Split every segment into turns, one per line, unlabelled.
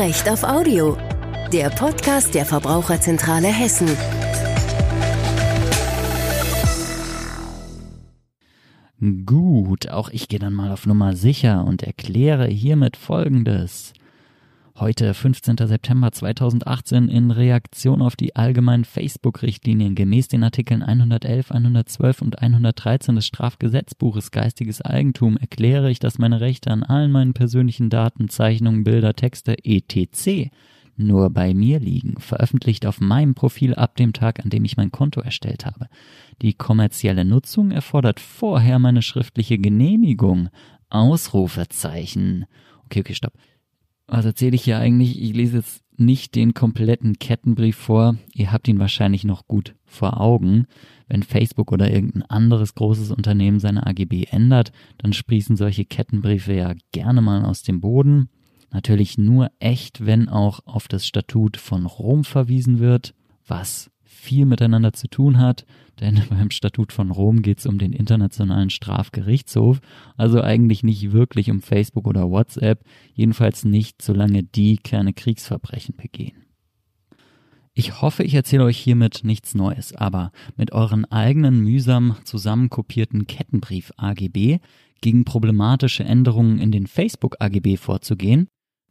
Recht auf Audio, der Podcast der Verbraucherzentrale Hessen.
Gut, auch ich gehe dann mal auf Nummer sicher und erkläre hiermit Folgendes. Heute, 15. September 2018, in Reaktion auf die allgemeinen Facebook-Richtlinien gemäß den Artikeln 111, 112 und 113 des Strafgesetzbuches Geistiges Eigentum erkläre ich, dass meine Rechte an allen meinen persönlichen Daten, Zeichnungen, Bilder, Texte etc. nur bei mir liegen, veröffentlicht auf meinem Profil ab dem Tag, an dem ich mein Konto erstellt habe. Die kommerzielle Nutzung erfordert vorher meine schriftliche Genehmigung. Ausrufezeichen. Okay, okay, stopp was erzähle ich hier eigentlich? Ich lese jetzt nicht den kompletten Kettenbrief vor. Ihr habt ihn wahrscheinlich noch gut vor Augen. Wenn Facebook oder irgendein anderes großes Unternehmen seine AGB ändert, dann sprießen solche Kettenbriefe ja gerne mal aus dem Boden. Natürlich nur echt, wenn auch auf das Statut von Rom verwiesen wird, was viel miteinander zu tun hat, denn beim Statut von Rom geht es um den Internationalen Strafgerichtshof, also eigentlich nicht wirklich um Facebook oder WhatsApp, jedenfalls nicht, solange die keine Kriegsverbrechen begehen. Ich hoffe, ich erzähle euch hiermit nichts Neues, aber mit euren eigenen mühsam zusammenkopierten Kettenbrief AGB gegen problematische Änderungen in den Facebook AGB vorzugehen,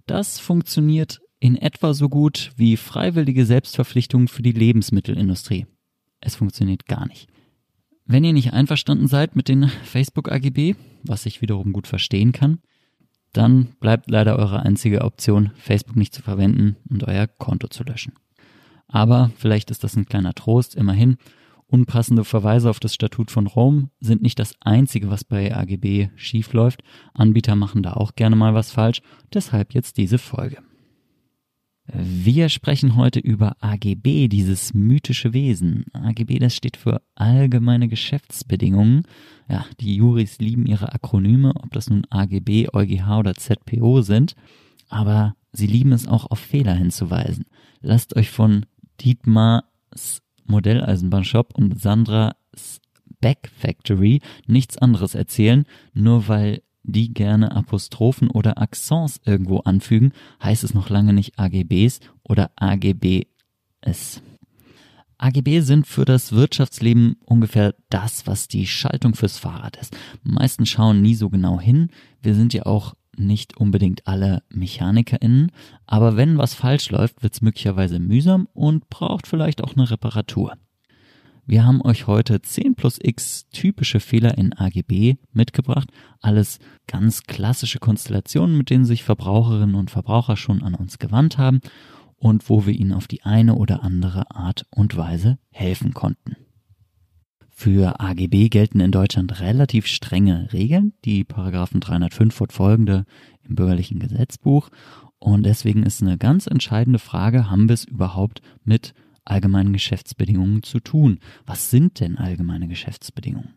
das funktioniert in etwa so gut wie freiwillige Selbstverpflichtungen für die Lebensmittelindustrie. Es funktioniert gar nicht. Wenn ihr nicht einverstanden seid mit den Facebook AGB, was ich wiederum gut verstehen kann, dann bleibt leider eure einzige Option, Facebook nicht zu verwenden und euer Konto zu löschen. Aber vielleicht ist das ein kleiner Trost, immerhin. Unpassende Verweise auf das Statut von Rom sind nicht das einzige, was bei AGB schiefläuft. Anbieter machen da auch gerne mal was falsch, deshalb jetzt diese Folge. Wir sprechen heute über AGB, dieses mythische Wesen. AGB, das steht für allgemeine Geschäftsbedingungen. Ja, die Juris lieben ihre Akronyme, ob das nun AGB, EuGH oder ZPO sind. Aber sie lieben es auch auf Fehler hinzuweisen. Lasst euch von Dietmars Modelleisenbahnshop und Sandras Back Factory nichts anderes erzählen, nur weil die gerne Apostrophen oder Accents irgendwo anfügen, heißt es noch lange nicht AGBs oder AGBs. AGB sind für das Wirtschaftsleben ungefähr das, was die Schaltung fürs Fahrrad ist. Meisten schauen nie so genau hin. Wir sind ja auch nicht unbedingt alle MechanikerInnen, aber wenn was falsch läuft, wird es möglicherweise mühsam und braucht vielleicht auch eine Reparatur. Wir haben euch heute 10 plus x typische Fehler in AGB mitgebracht. Alles ganz klassische Konstellationen, mit denen sich Verbraucherinnen und Verbraucher schon an uns gewandt haben und wo wir ihnen auf die eine oder andere Art und Weise helfen konnten. Für AGB gelten in Deutschland relativ strenge Regeln, die Paragraphen 305 fortfolgende im bürgerlichen Gesetzbuch. Und deswegen ist eine ganz entscheidende Frage, haben wir es überhaupt mit allgemeinen Geschäftsbedingungen zu tun. Was sind denn allgemeine Geschäftsbedingungen?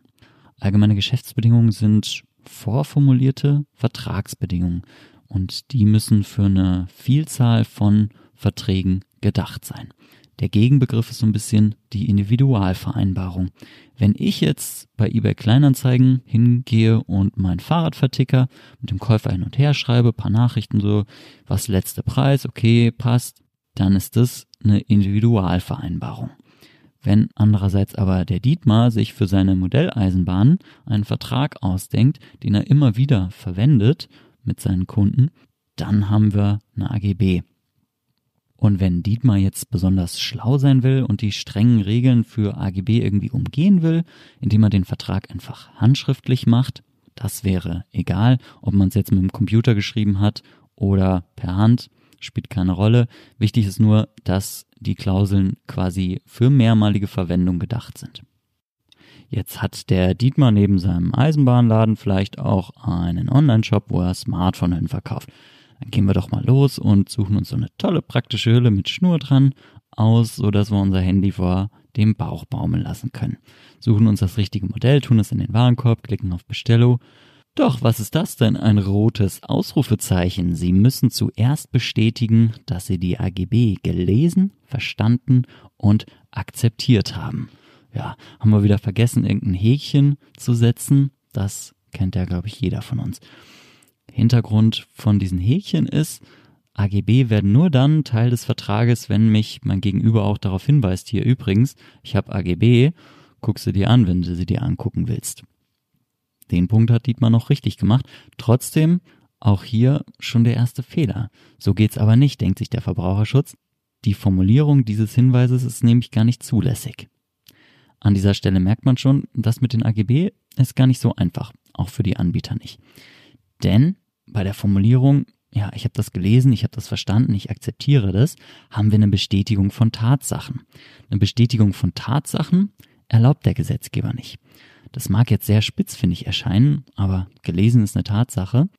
Allgemeine Geschäftsbedingungen sind vorformulierte Vertragsbedingungen und die müssen für eine Vielzahl von Verträgen gedacht sein. Der Gegenbegriff ist so ein bisschen die Individualvereinbarung. Wenn ich jetzt bei eBay Kleinanzeigen hingehe und mein Fahrrad verticker, mit dem Käufer hin und her schreibe, paar Nachrichten so, was letzter Preis, okay, passt, dann ist das eine Individualvereinbarung. Wenn andererseits aber der Dietmar sich für seine Modelleisenbahn einen Vertrag ausdenkt, den er immer wieder verwendet mit seinen Kunden, dann haben wir eine AGB. Und wenn Dietmar jetzt besonders schlau sein will und die strengen Regeln für AGB irgendwie umgehen will, indem er den Vertrag einfach handschriftlich macht, das wäre egal, ob man es jetzt mit dem Computer geschrieben hat oder per Hand, spielt keine Rolle. Wichtig ist nur, dass die Klauseln quasi für mehrmalige Verwendung gedacht sind. Jetzt hat der Dietmar neben seinem Eisenbahnladen vielleicht auch einen Online-Shop, wo er Smartphone verkauft. Dann gehen wir doch mal los und suchen uns so eine tolle praktische Hülle mit Schnur dran aus, so dass wir unser Handy vor dem Bauch baumeln lassen können. Suchen uns das richtige Modell, tun es in den Warenkorb, klicken auf Bestellung doch, was ist das denn? Ein rotes Ausrufezeichen. Sie müssen zuerst bestätigen, dass Sie die AGB gelesen, verstanden und akzeptiert haben. Ja, haben wir wieder vergessen, irgendein Häkchen zu setzen. Das kennt ja, glaube ich, jeder von uns. Hintergrund von diesen Häkchen ist, AGB werden nur dann Teil des Vertrages, wenn mich mein Gegenüber auch darauf hinweist, hier übrigens, ich habe AGB, guck sie dir an, wenn du sie dir angucken willst. Den Punkt hat Dietmar noch richtig gemacht. Trotzdem auch hier schon der erste Fehler. So geht's aber nicht, denkt sich der Verbraucherschutz. Die Formulierung dieses Hinweises ist nämlich gar nicht zulässig. An dieser Stelle merkt man schon, das mit den AGB ist gar nicht so einfach, auch für die Anbieter nicht. Denn bei der Formulierung, ja, ich habe das gelesen, ich habe das verstanden, ich akzeptiere das, haben wir eine Bestätigung von Tatsachen. Eine Bestätigung von Tatsachen erlaubt der Gesetzgeber nicht. Das mag jetzt sehr spitzfindig erscheinen, aber gelesen ist eine Tatsache.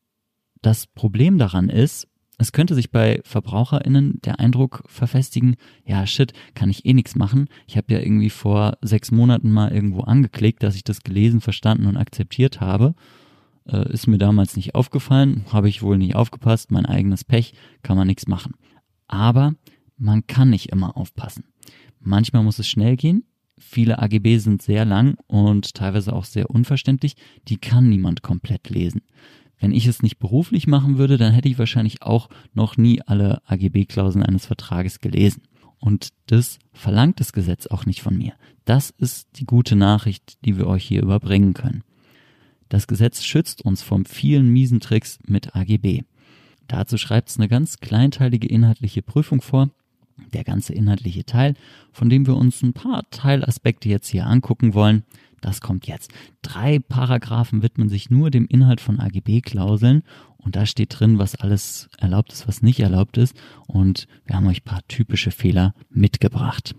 Das Problem daran ist, es könnte sich bei VerbraucherInnen der Eindruck verfestigen, ja shit, kann ich eh nichts machen. Ich habe ja irgendwie vor sechs Monaten mal irgendwo angeklickt, dass ich das gelesen, verstanden und akzeptiert habe. Äh, ist mir damals nicht aufgefallen, habe ich wohl nicht aufgepasst, mein eigenes Pech, kann man nichts machen. Aber man kann nicht immer aufpassen. Manchmal muss es schnell gehen. Viele AGB sind sehr lang und teilweise auch sehr unverständlich. Die kann niemand komplett lesen. Wenn ich es nicht beruflich machen würde, dann hätte ich wahrscheinlich auch noch nie alle AGB-Klauseln eines Vertrages gelesen. Und das verlangt das Gesetz auch nicht von mir. Das ist die gute Nachricht, die wir euch hier überbringen können. Das Gesetz schützt uns vom vielen miesen Tricks mit AGB. Dazu schreibt es eine ganz kleinteilige inhaltliche Prüfung vor. Der ganze inhaltliche Teil, von dem wir uns ein paar Teilaspekte jetzt hier angucken wollen, das kommt jetzt. Drei Paragraphen widmen sich nur dem Inhalt von AGB-Klauseln und da steht drin, was alles erlaubt ist, was nicht erlaubt ist und wir haben euch ein paar typische Fehler mitgebracht.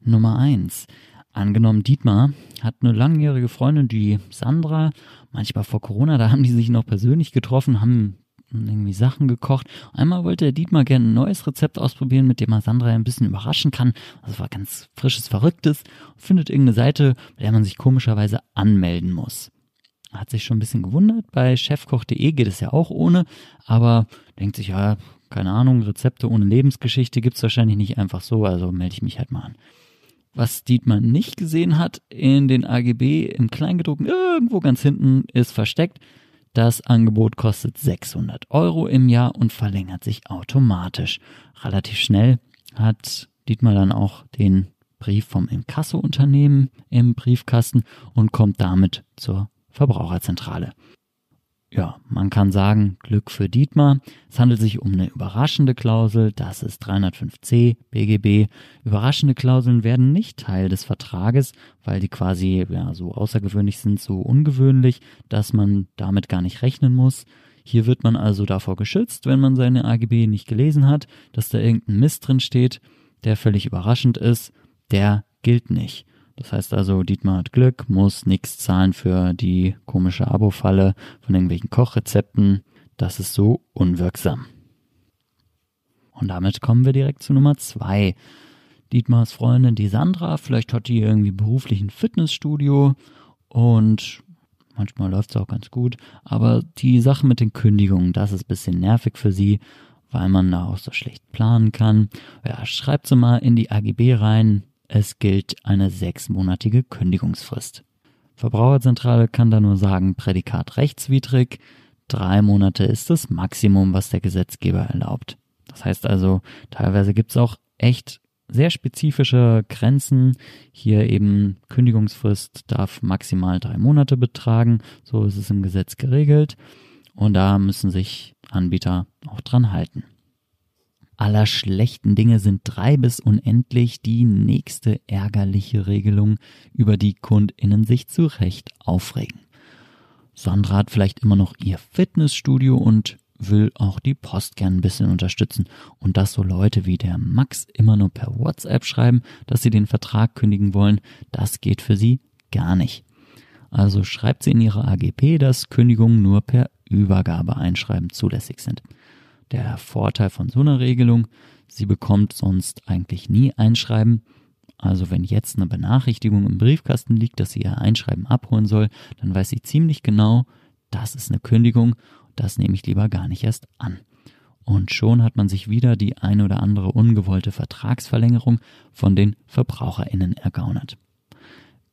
Nummer eins. Angenommen, Dietmar hat eine langjährige Freundin, die Sandra, manchmal vor Corona, da haben die sich noch persönlich getroffen, haben irgendwie Sachen gekocht. Einmal wollte der Dietmar gerne ein neues Rezept ausprobieren, mit dem er Sandra ein bisschen überraschen kann. Das war ganz frisches, verrücktes. Findet irgendeine Seite, bei der man sich komischerweise anmelden muss. Hat sich schon ein bisschen gewundert. Bei chefkoch.de geht es ja auch ohne, aber denkt sich, ja, keine Ahnung, Rezepte ohne Lebensgeschichte gibt's wahrscheinlich nicht einfach so, also melde ich mich halt mal an. Was Dietmar nicht gesehen hat in den AGB im Kleingedruckten, irgendwo ganz hinten ist versteckt, das Angebot kostet 600 Euro im Jahr und verlängert sich automatisch. Relativ schnell hat Dietmar dann auch den Brief vom Inkasso-Unternehmen im Briefkasten und kommt damit zur Verbraucherzentrale. Ja, man kann sagen, Glück für Dietmar. Es handelt sich um eine überraschende Klausel, das ist 305c BGB. Überraschende Klauseln werden nicht Teil des Vertrages, weil die quasi ja, so außergewöhnlich sind, so ungewöhnlich, dass man damit gar nicht rechnen muss. Hier wird man also davor geschützt, wenn man seine AGB nicht gelesen hat, dass da irgendein Mist drin steht, der völlig überraschend ist, der gilt nicht. Das heißt also, Dietmar hat Glück, muss nichts zahlen für die komische Abo-Falle von irgendwelchen Kochrezepten. Das ist so unwirksam. Und damit kommen wir direkt zu Nummer zwei. Dietmars Freundin, die Sandra, vielleicht hat die irgendwie beruflich ein Fitnessstudio und manchmal läuft es auch ganz gut, aber die Sache mit den Kündigungen, das ist ein bisschen nervig für sie, weil man da auch so schlecht planen kann. Ja, schreibt sie mal in die AGB rein, es gilt eine sechsmonatige Kündigungsfrist. Verbraucherzentrale kann da nur sagen, Prädikat rechtswidrig. Drei Monate ist das Maximum, was der Gesetzgeber erlaubt. Das heißt also, teilweise gibt's auch echt sehr spezifische Grenzen. Hier eben Kündigungsfrist darf maximal drei Monate betragen. So ist es im Gesetz geregelt. Und da müssen sich Anbieter auch dran halten aller schlechten Dinge sind drei bis unendlich die nächste ärgerliche Regelung, über die KundInnen sich zu Recht aufregen. Sandra hat vielleicht immer noch ihr Fitnessstudio und will auch die Post gern ein bisschen unterstützen. Und dass so Leute wie der Max immer nur per WhatsApp schreiben, dass sie den Vertrag kündigen wollen, das geht für sie gar nicht. Also schreibt sie in ihre AGP, dass Kündigungen nur per Übergabeeinschreiben zulässig sind. Der Vorteil von so einer Regelung, sie bekommt sonst eigentlich nie Einschreiben. Also wenn jetzt eine Benachrichtigung im Briefkasten liegt, dass sie ihr Einschreiben abholen soll, dann weiß sie ziemlich genau, das ist eine Kündigung, das nehme ich lieber gar nicht erst an. Und schon hat man sich wieder die ein oder andere ungewollte Vertragsverlängerung von den VerbraucherInnen ergaunert.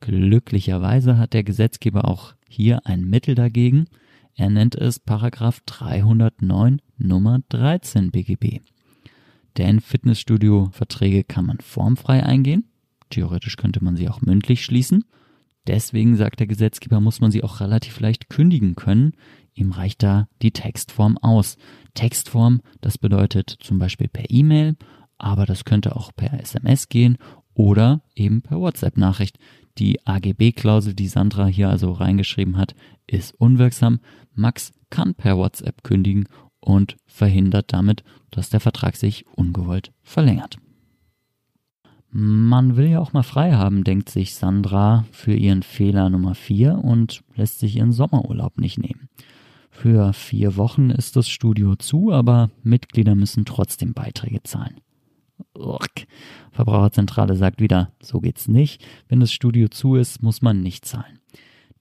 Glücklicherweise hat der Gesetzgeber auch hier ein Mittel dagegen. Er nennt es Paragraph 309 Nummer 13 BGB. Denn Fitnessstudio-Verträge kann man formfrei eingehen. Theoretisch könnte man sie auch mündlich schließen. Deswegen sagt der Gesetzgeber, muss man sie auch relativ leicht kündigen können. Ihm reicht da die Textform aus. Textform, das bedeutet zum Beispiel per E-Mail, aber das könnte auch per SMS gehen oder eben per WhatsApp-Nachricht. Die AGB-Klausel, die Sandra hier also reingeschrieben hat, ist unwirksam. Max kann per WhatsApp kündigen und verhindert damit, dass der Vertrag sich ungewollt verlängert. Man will ja auch mal frei haben, denkt sich Sandra für ihren Fehler Nummer 4 und lässt sich ihren Sommerurlaub nicht nehmen. Für vier Wochen ist das Studio zu, aber Mitglieder müssen trotzdem Beiträge zahlen. Urk. Verbraucherzentrale sagt wieder, so geht's nicht. Wenn das Studio zu ist, muss man nicht zahlen.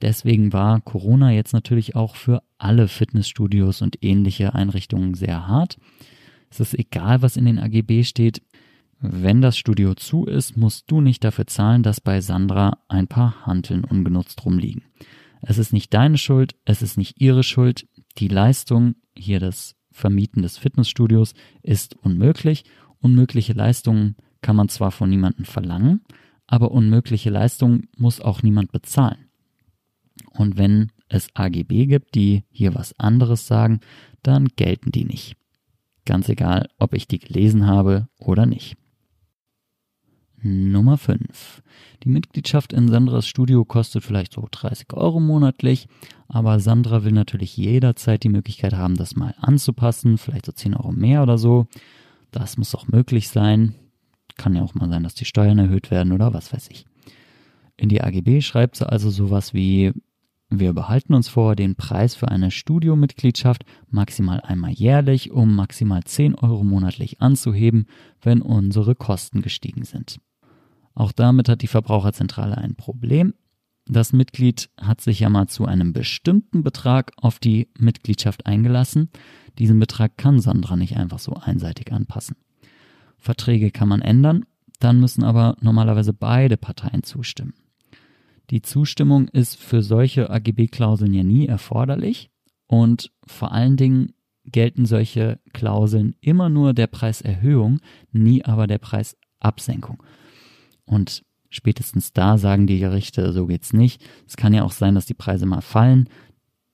Deswegen war Corona jetzt natürlich auch für alle Fitnessstudios und ähnliche Einrichtungen sehr hart. Es ist egal, was in den AGB steht. Wenn das Studio zu ist, musst du nicht dafür zahlen, dass bei Sandra ein paar Hanteln ungenutzt rumliegen. Es ist nicht deine Schuld, es ist nicht ihre Schuld. Die Leistung, hier das Vermieten des Fitnessstudios, ist unmöglich. Unmögliche Leistungen kann man zwar von niemandem verlangen, aber unmögliche Leistungen muss auch niemand bezahlen. Und wenn es AGB gibt, die hier was anderes sagen, dann gelten die nicht. Ganz egal, ob ich die gelesen habe oder nicht. Nummer 5. Die Mitgliedschaft in Sandras Studio kostet vielleicht so 30 Euro monatlich, aber Sandra will natürlich jederzeit die Möglichkeit haben, das mal anzupassen, vielleicht so 10 Euro mehr oder so. Das muss auch möglich sein. Kann ja auch mal sein, dass die Steuern erhöht werden oder was weiß ich. In die AGB schreibt sie also sowas wie, wir behalten uns vor, den Preis für eine Studiomitgliedschaft maximal einmal jährlich um maximal 10 Euro monatlich anzuheben, wenn unsere Kosten gestiegen sind. Auch damit hat die Verbraucherzentrale ein Problem. Das Mitglied hat sich ja mal zu einem bestimmten Betrag auf die Mitgliedschaft eingelassen. Diesen Betrag kann Sandra nicht einfach so einseitig anpassen. Verträge kann man ändern, dann müssen aber normalerweise beide Parteien zustimmen. Die Zustimmung ist für solche AGB-Klauseln ja nie erforderlich und vor allen Dingen gelten solche Klauseln immer nur der Preiserhöhung, nie aber der Preisabsenkung. Und spätestens da sagen die Gerichte, so geht's nicht. Es kann ja auch sein, dass die Preise mal fallen.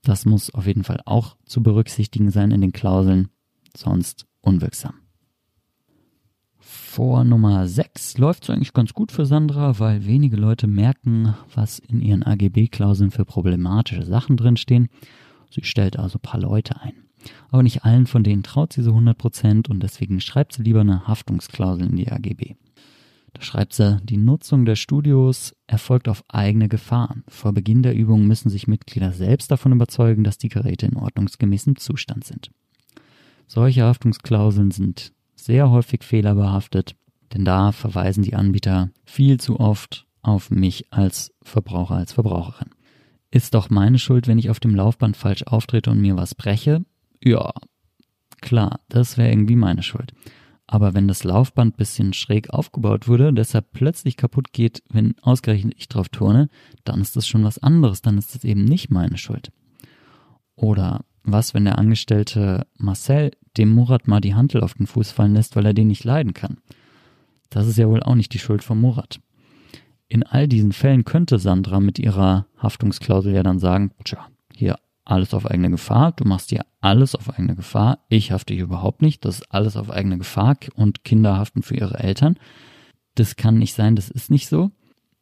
Das muss auf jeden Fall auch zu berücksichtigen sein in den Klauseln, sonst unwirksam. Vor Nummer 6 läuft es eigentlich ganz gut für Sandra, weil wenige Leute merken, was in ihren AGB-Klauseln für problematische Sachen drinstehen. Sie stellt also ein paar Leute ein. Aber nicht allen von denen traut sie so 100% und deswegen schreibt sie lieber eine Haftungsklausel in die AGB. Da schreibt sie, die Nutzung der Studios erfolgt auf eigene Gefahr. Vor Beginn der Übung müssen sich Mitglieder selbst davon überzeugen, dass die Geräte in ordnungsgemäßem Zustand sind. Solche Haftungsklauseln sind sehr häufig fehlerbehaftet, denn da verweisen die Anbieter viel zu oft auf mich als Verbraucher, als Verbraucherin. Ist doch meine Schuld, wenn ich auf dem Laufband falsch auftrete und mir was breche? Ja, klar, das wäre irgendwie meine Schuld. Aber wenn das Laufband bisschen schräg aufgebaut wurde, deshalb plötzlich kaputt geht, wenn ausgerechnet ich drauf turne, dann ist das schon was anderes, dann ist das eben nicht meine Schuld. Oder was, wenn der Angestellte Marcel dem Murat mal die Hantel auf den Fuß fallen lässt, weil er den nicht leiden kann? Das ist ja wohl auch nicht die Schuld von Murat. In all diesen Fällen könnte Sandra mit ihrer Haftungsklausel ja dann sagen, tja, hier alles auf eigene Gefahr, du machst dir alles auf eigene Gefahr, ich hafte hier überhaupt nicht, das ist alles auf eigene Gefahr und Kinder haften für ihre Eltern. Das kann nicht sein, das ist nicht so.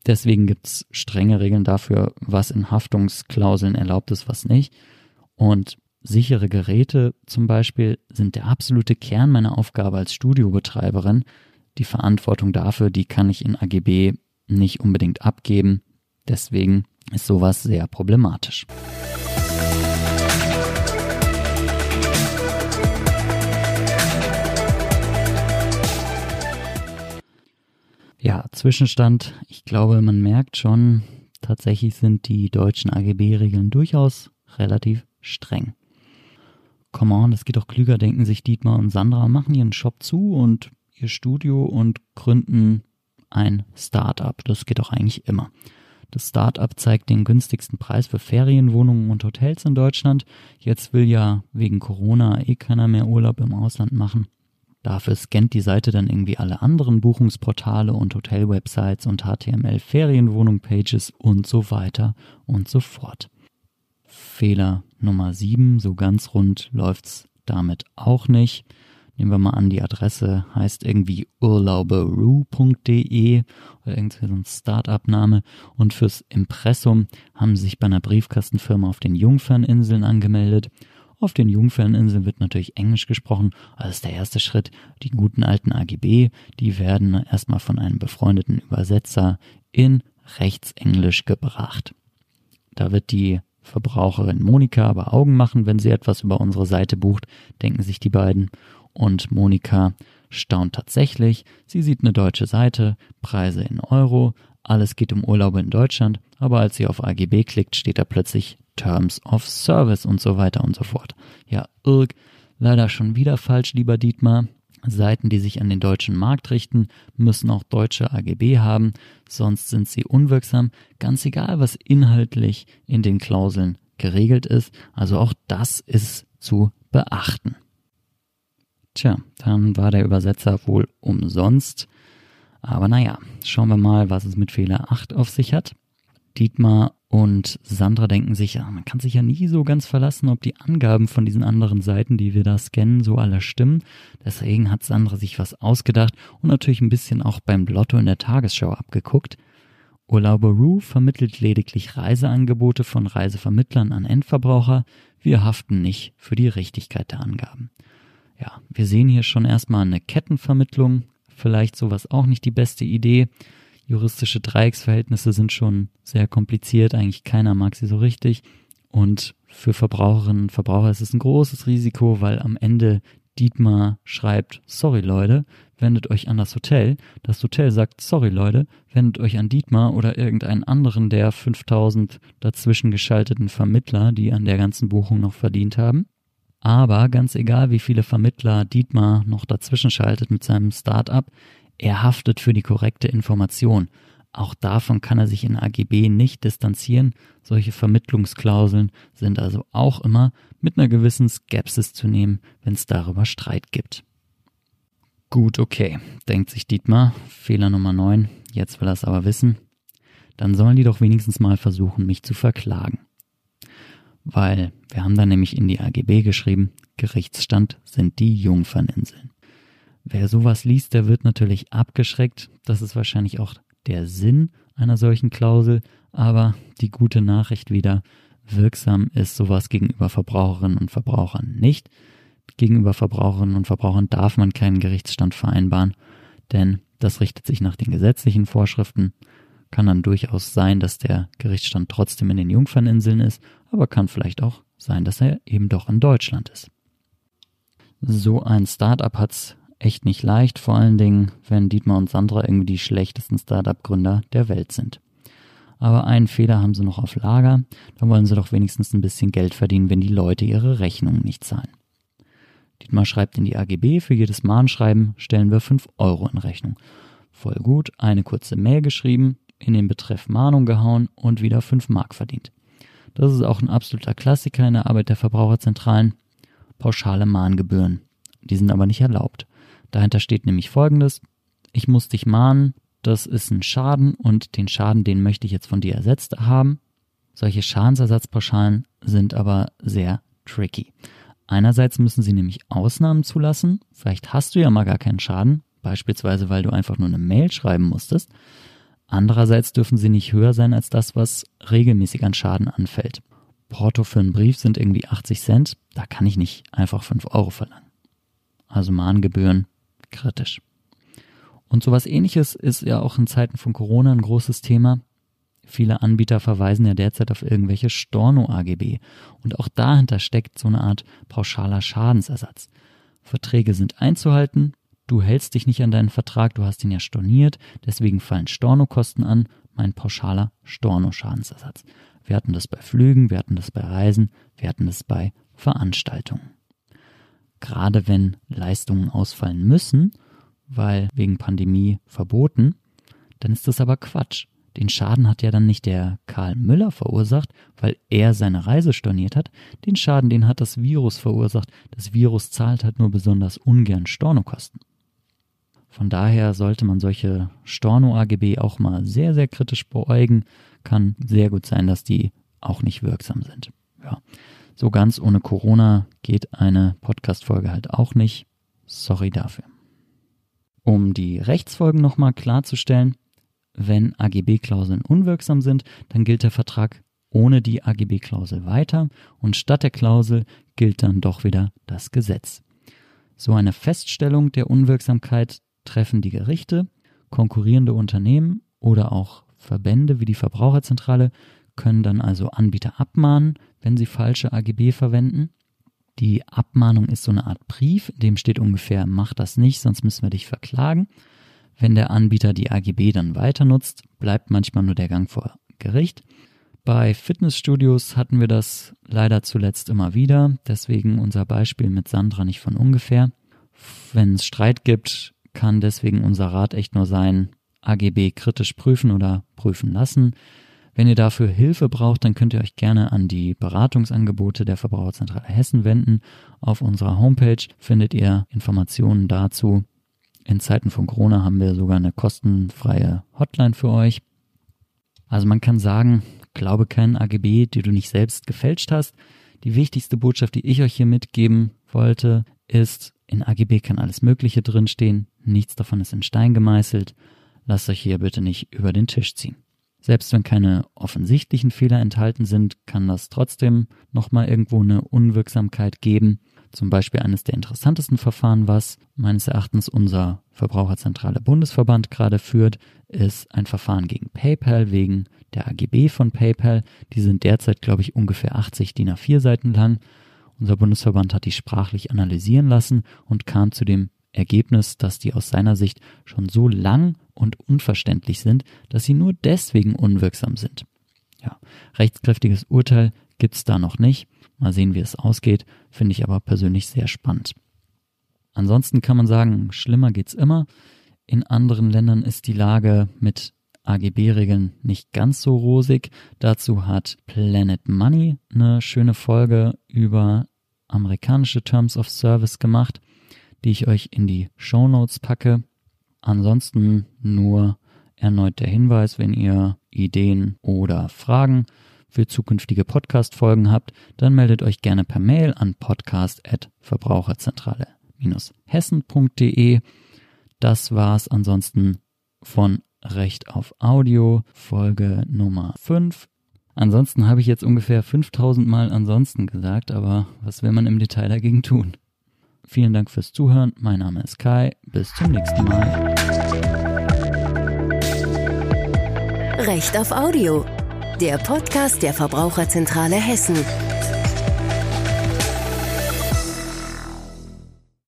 Deswegen gibt's strenge Regeln dafür, was in Haftungsklauseln erlaubt ist, was nicht. Und sichere Geräte zum Beispiel sind der absolute Kern meiner Aufgabe als Studiobetreiberin. Die Verantwortung dafür, die kann ich in AGB nicht unbedingt abgeben. Deswegen ist sowas sehr problematisch. Ja, Zwischenstand. Ich glaube, man merkt schon, tatsächlich sind die deutschen AGB-Regeln durchaus relativ streng. Come on, das geht doch klüger, denken sich Dietmar und Sandra, machen ihren Shop zu und ihr Studio und gründen ein Startup. Das geht doch eigentlich immer. Das Startup zeigt den günstigsten Preis für Ferienwohnungen und Hotels in Deutschland. Jetzt will ja wegen Corona eh keiner mehr Urlaub im Ausland machen. Dafür scannt die Seite dann irgendwie alle anderen Buchungsportale und Hotelwebsites und HTML-Ferienwohnung-Pages und so weiter und so fort. Fehler Nummer 7, so ganz rund läuft's damit auch nicht. Nehmen wir mal an, die Adresse heißt irgendwie urlauberu.de oder irgendwie so ein Start-up-Name und fürs Impressum haben sie sich bei einer Briefkastenfirma auf den Jungferninseln angemeldet. Auf den Jungferninseln wird natürlich Englisch gesprochen, also ist der erste Schritt. Die guten alten AGB, die werden erstmal von einem befreundeten Übersetzer in Rechtsenglisch gebracht. Da wird die Verbraucherin Monika aber Augen machen, wenn sie etwas über unsere Seite bucht, denken sich die beiden. Und Monika staunt tatsächlich. Sie sieht eine deutsche Seite, Preise in Euro, alles geht um Urlaube in Deutschland, aber als sie auf AGB klickt, steht da plötzlich Terms of Service und so weiter und so fort. Ja, irg, leider schon wieder falsch, lieber Dietmar. Seiten, die sich an den deutschen Markt richten, müssen auch deutsche AGB haben, sonst sind sie unwirksam, ganz egal, was inhaltlich in den Klauseln geregelt ist. Also auch das ist zu beachten. Tja, dann war der Übersetzer wohl umsonst. Aber naja, schauen wir mal, was es mit Fehler 8 auf sich hat. Dietmar und Sandra denken sich, ja, man kann sich ja nie so ganz verlassen, ob die Angaben von diesen anderen Seiten, die wir da scannen, so alle stimmen. Deswegen hat Sandra sich was ausgedacht und natürlich ein bisschen auch beim Lotto in der Tagesschau abgeguckt. Urlauberoo vermittelt lediglich Reiseangebote von Reisevermittlern an Endverbraucher. Wir haften nicht für die Richtigkeit der Angaben. Ja, wir sehen hier schon erstmal eine Kettenvermittlung. Vielleicht sowas auch nicht die beste Idee. Juristische Dreiecksverhältnisse sind schon sehr kompliziert. Eigentlich keiner mag sie so richtig. Und für Verbraucherinnen und Verbraucher ist es ein großes Risiko, weil am Ende Dietmar schreibt, sorry Leute, wendet euch an das Hotel. Das Hotel sagt, sorry Leute, wendet euch an Dietmar oder irgendeinen anderen der 5000 dazwischen geschalteten Vermittler, die an der ganzen Buchung noch verdient haben. Aber ganz egal, wie viele Vermittler Dietmar noch dazwischen schaltet mit seinem Start-up, er haftet für die korrekte Information. Auch davon kann er sich in AGB nicht distanzieren. Solche Vermittlungsklauseln sind also auch immer mit einer gewissen Skepsis zu nehmen, wenn es darüber Streit gibt. Gut, okay, denkt sich Dietmar. Fehler Nummer 9. Jetzt will er es aber wissen. Dann sollen die doch wenigstens mal versuchen, mich zu verklagen weil wir haben da nämlich in die AGB geschrieben, Gerichtsstand sind die Jungferninseln. Wer sowas liest, der wird natürlich abgeschreckt. Das ist wahrscheinlich auch der Sinn einer solchen Klausel, aber die gute Nachricht wieder, wirksam ist sowas gegenüber Verbraucherinnen und Verbrauchern nicht. Gegenüber Verbraucherinnen und Verbrauchern darf man keinen Gerichtsstand vereinbaren, denn das richtet sich nach den gesetzlichen Vorschriften kann dann durchaus sein, dass der Gerichtsstand trotzdem in den Jungferninseln ist, aber kann vielleicht auch sein, dass er eben doch in Deutschland ist. So ein Startup hat's echt nicht leicht, vor allen Dingen, wenn Dietmar und Sandra irgendwie die schlechtesten Startup-Gründer der Welt sind. Aber einen Fehler haben sie noch auf Lager, da wollen sie doch wenigstens ein bisschen Geld verdienen, wenn die Leute ihre Rechnungen nicht zahlen. Dietmar schreibt in die AGB, für jedes Mahnschreiben stellen wir 5 Euro in Rechnung. Voll gut, eine kurze Mail geschrieben, in den Betreff Mahnung gehauen und wieder 5 Mark verdient. Das ist auch ein absoluter Klassiker in der Arbeit der Verbraucherzentralen. Pauschale Mahngebühren. Die sind aber nicht erlaubt. Dahinter steht nämlich folgendes. Ich muss dich mahnen, das ist ein Schaden und den Schaden, den möchte ich jetzt von dir ersetzt haben. Solche Schadensersatzpauschalen sind aber sehr tricky. Einerseits müssen sie nämlich Ausnahmen zulassen. Vielleicht hast du ja mal gar keinen Schaden, beispielsweise weil du einfach nur eine Mail schreiben musstest. Andererseits dürfen sie nicht höher sein als das, was regelmäßig an Schaden anfällt. Porto für einen Brief sind irgendwie 80 Cent, da kann ich nicht einfach 5 Euro verlangen. Also Mahngebühren kritisch. Und sowas ähnliches ist ja auch in Zeiten von Corona ein großes Thema. Viele Anbieter verweisen ja derzeit auf irgendwelche Storno-AGB. Und auch dahinter steckt so eine Art pauschaler Schadensersatz. Verträge sind einzuhalten, Du hältst dich nicht an deinen Vertrag, du hast ihn ja storniert, deswegen fallen Stornokosten an, mein pauschaler Storno-Schadensersatz. Wir hatten das bei Flügen, wir hatten das bei Reisen, wir hatten das bei Veranstaltungen. Gerade wenn Leistungen ausfallen müssen, weil wegen Pandemie verboten, dann ist das aber Quatsch. Den Schaden hat ja dann nicht der Karl Müller verursacht, weil er seine Reise storniert hat. Den Schaden, den hat das Virus verursacht. Das Virus zahlt halt nur besonders ungern Stornokosten. Von daher sollte man solche Storno-AGB auch mal sehr, sehr kritisch beäugen. Kann sehr gut sein, dass die auch nicht wirksam sind. Ja. So ganz ohne Corona geht eine Podcast-Folge halt auch nicht. Sorry dafür. Um die Rechtsfolgen nochmal klarzustellen, wenn AGB-Klauseln unwirksam sind, dann gilt der Vertrag ohne die AGB-Klausel weiter und statt der Klausel gilt dann doch wieder das Gesetz. So eine Feststellung der Unwirksamkeit treffen die Gerichte, konkurrierende Unternehmen oder auch Verbände wie die Verbraucherzentrale können dann also Anbieter abmahnen, wenn sie falsche AGB verwenden. Die Abmahnung ist so eine Art Brief, in dem steht ungefähr, mach das nicht, sonst müssen wir dich verklagen. Wenn der Anbieter die AGB dann weiter nutzt, bleibt manchmal nur der Gang vor Gericht. Bei Fitnessstudios hatten wir das leider zuletzt immer wieder, deswegen unser Beispiel mit Sandra nicht von ungefähr. Wenn es Streit gibt, kann deswegen unser Rat echt nur sein, AGB kritisch prüfen oder prüfen lassen. Wenn ihr dafür Hilfe braucht, dann könnt ihr euch gerne an die Beratungsangebote der Verbraucherzentrale Hessen wenden. Auf unserer Homepage findet ihr Informationen dazu. In Zeiten von Corona haben wir sogar eine kostenfreie Hotline für euch. Also man kann sagen, glaube keinen AGB, die du nicht selbst gefälscht hast. Die wichtigste Botschaft, die ich euch hier mitgeben wollte, ist, in AGB kann alles Mögliche drinstehen. Nichts davon ist in Stein gemeißelt. Lasst euch hier bitte nicht über den Tisch ziehen. Selbst wenn keine offensichtlichen Fehler enthalten sind, kann das trotzdem nochmal irgendwo eine Unwirksamkeit geben. Zum Beispiel eines der interessantesten Verfahren, was meines Erachtens unser Verbraucherzentrale Bundesverband gerade führt, ist ein Verfahren gegen PayPal wegen der AGB von PayPal. Die sind derzeit, glaube ich, ungefähr 80 DIN A4 Seiten lang. Unser Bundesverband hat die sprachlich analysieren lassen und kam zu dem Ergebnis, dass die aus seiner Sicht schon so lang und unverständlich sind, dass sie nur deswegen unwirksam sind. Ja, rechtskräftiges Urteil gibt's da noch nicht. Mal sehen, wie es ausgeht, finde ich aber persönlich sehr spannend. Ansonsten kann man sagen, schlimmer geht's immer. In anderen Ländern ist die Lage mit AGB-Regeln nicht ganz so rosig. Dazu hat Planet Money eine schöne Folge über amerikanische Terms of Service gemacht, die ich euch in die Show Notes packe. Ansonsten nur erneut der Hinweis, wenn ihr Ideen oder Fragen für zukünftige Podcast-Folgen habt, dann meldet euch gerne per Mail an podcast.verbraucherzentrale-hessen.de. Das war's ansonsten von Recht auf Audio, Folge Nummer 5. Ansonsten habe ich jetzt ungefähr 5000 Mal ansonsten gesagt, aber was will man im Detail dagegen tun? Vielen Dank fürs Zuhören. Mein Name ist Kai. Bis zum nächsten Mal.
Recht auf Audio. Der Podcast der Verbraucherzentrale Hessen.